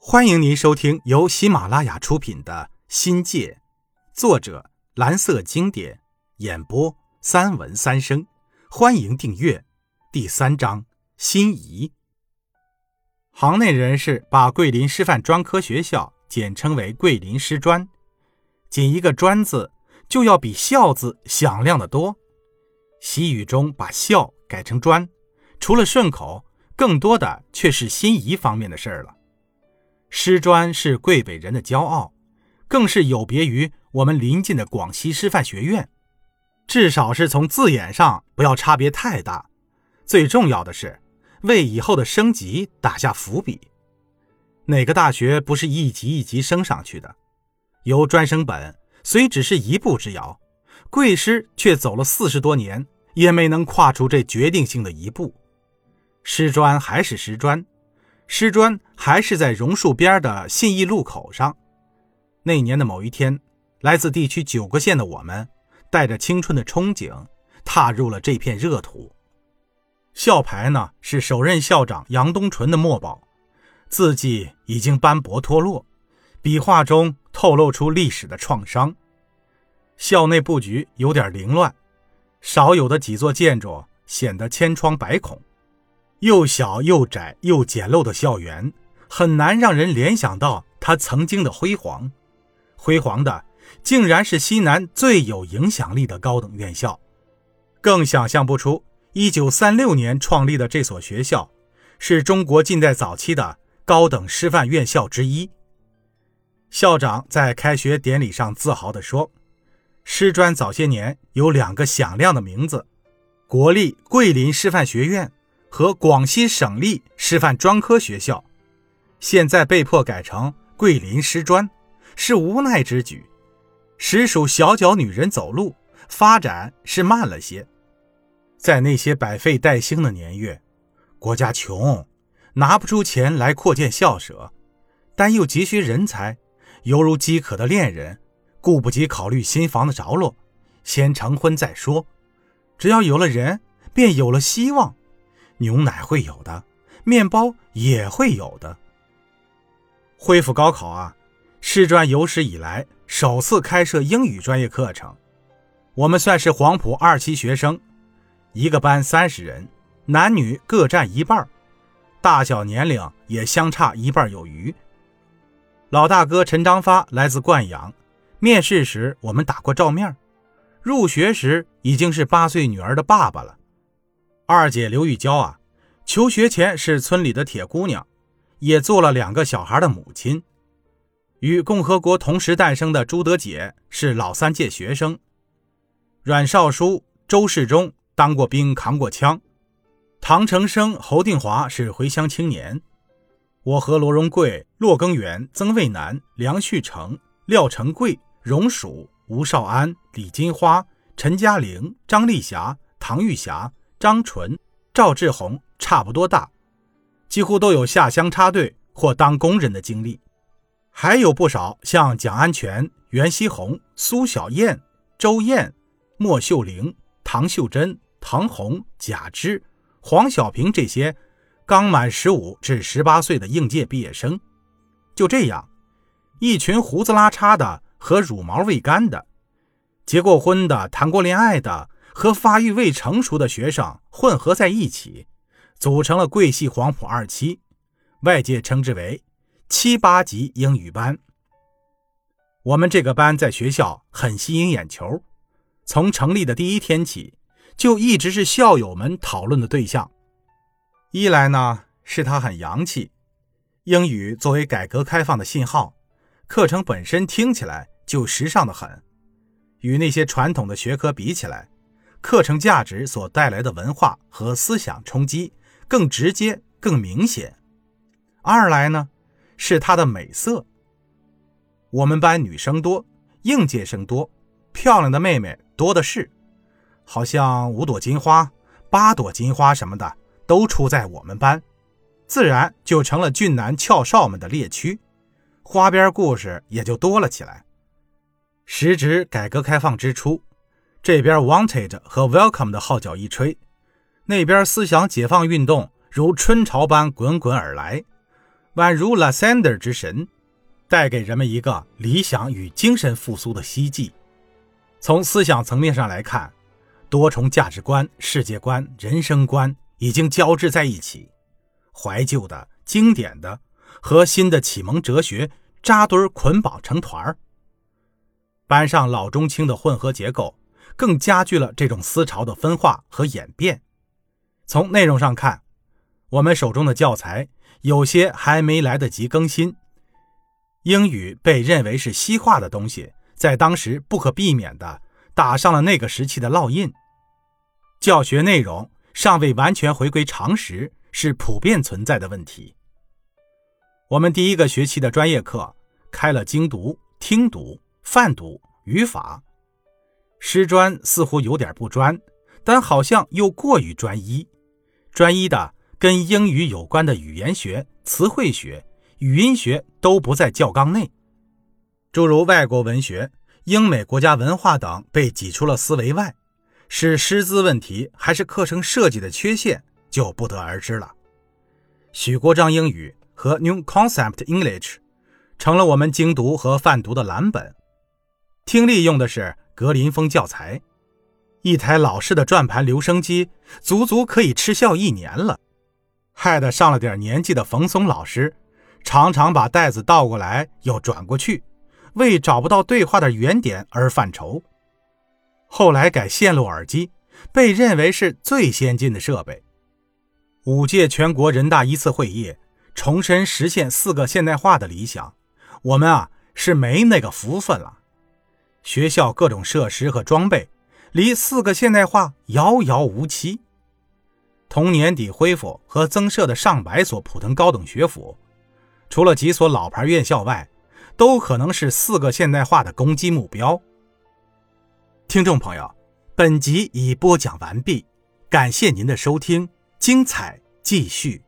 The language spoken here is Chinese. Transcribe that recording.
欢迎您收听由喜马拉雅出品的《新界》，作者蓝色经典，演播三文三生。欢迎订阅。第三章：心仪。行内人士把桂林师范专科学校简称为桂林师专，仅一个“专”字就要比“校”字响亮得多。习语中把“校”改成“专”，除了顺口，更多的却是心仪方面的事儿了。师专是桂北人的骄傲，更是有别于我们邻近的广西师范学院，至少是从字眼上不要差别太大。最重要的是，为以后的升级打下伏笔。哪个大学不是一级一级升上去的？由专升本虽只是一步之遥，贵师却走了四十多年，也没能跨出这决定性的一步。师专还是师专。师专还是在榕树边的信义路口上。那年的某一天，来自地区九个县的我们，带着青春的憧憬，踏入了这片热土。校牌呢，是首任校长杨东纯的墨宝，字迹已经斑驳脱落，笔画中透露出历史的创伤。校内布局有点凌乱，少有的几座建筑显得千疮百孔。又小又窄又简陋的校园，很难让人联想到它曾经的辉煌。辉煌的，竟然是西南最有影响力的高等院校。更想象不出，1936年创立的这所学校，是中国近代早期的高等师范院校之一。校长在开学典礼上自豪地说：“师专早些年有两个响亮的名字，国立桂林师范学院。”和广西省立师范专科学校，现在被迫改成桂林师专，是无奈之举。实属小脚女人走路，发展是慢了些。在那些百废待兴的年月，国家穷，拿不出钱来扩建校舍，但又急需人才，犹如饥渴的恋人，顾不及考虑新房的着落，先成婚再说。只要有了人，便有了希望。牛奶会有的，面包也会有的。恢复高考啊，师专有史以来首次开设英语专业课程。我们算是黄埔二期学生，一个班三十人，男女各占一半，大小年龄也相差一半有余。老大哥陈章发来自灌阳，面试时我们打过照面，入学时已经是八岁女儿的爸爸了。二姐刘玉娇啊，求学前是村里的铁姑娘，也做了两个小孩的母亲。与共和国同时诞生的朱德姐是老三届学生。阮少书、周世忠当过兵，扛过枪。唐承生、侯定华是回乡青年。我和罗荣贵、骆耕元、曾卫南、梁旭成、廖成贵、荣曙、吴少安、李金花、陈嘉玲、张丽霞、唐玉霞。张纯、赵志红差不多大，几乎都有下乡插队或当工人的经历，还有不少像蒋安全、袁希红、苏小燕、周燕、莫秀玲、唐秀珍、唐红、贾芝、黄小平这些刚满十五至十八岁的应届毕业生。就这样，一群胡子拉碴的和乳毛未干的，结过婚的、谈过恋爱的。和发育未成熟的学生混合在一起，组成了贵系黄埔二期，外界称之为七八级英语班。我们这个班在学校很吸引眼球，从成立的第一天起，就一直是校友们讨论的对象。一来呢，是他很洋气，英语作为改革开放的信号，课程本身听起来就时尚的很，与那些传统的学科比起来。课程价值所带来的文化和思想冲击更直接、更明显。二来呢，是她的美色。我们班女生多，应届生多，漂亮的妹妹多的是，好像五朵金花、八朵金花什么的都出在我们班，自然就成了俊男俏少们的猎区，花边故事也就多了起来。时值改革开放之初。这边 wanted 和 welcome 的号角一吹，那边思想解放运动如春潮般滚滚而来。宛如 Lysander 之神，带给人们一个理想与精神复苏的希冀。从思想层面上来看，多重价值观、世界观、人生观已经交织在一起，怀旧的、经典的和新的启蒙哲学扎堆捆绑成团儿。班上老中青的混合结构，更加剧了这种思潮的分化和演变。从内容上看，我们手中的教材有些还没来得及更新，英语被认为是西化的东西，在当时不可避免的打上了那个时期的烙印。教学内容尚未完全回归常识，是普遍存在的问题。我们第一个学期的专业课开了精读、听读。泛读语法，师专似乎有点不专，但好像又过于专一。专一的跟英语有关的语言学、词汇学、语音学都不在教纲内，诸如外国文学、英美国家文化等被挤出了思维外，是师资问题还是课程设计的缺陷，就不得而知了。许国璋英语和 New Concept English 成了我们精读和泛读的蓝本。听力用的是格林风教材，一台老式的转盘留声机足足可以吃效一年了，害得上了点年纪的冯松老师常常把袋子倒过来又转过去，为找不到对话的原点而犯愁。后来改线路耳机，被认为是最先进的设备。五届全国人大一次会议重申实现四个现代化的理想，我们啊是没那个福分了。学校各种设施和装备，离四个现代化遥遥无期。同年底恢复和增设的上百所普通高等学府，除了几所老牌院校外，都可能是四个现代化的攻击目标。听众朋友，本集已播讲完毕，感谢您的收听，精彩继续。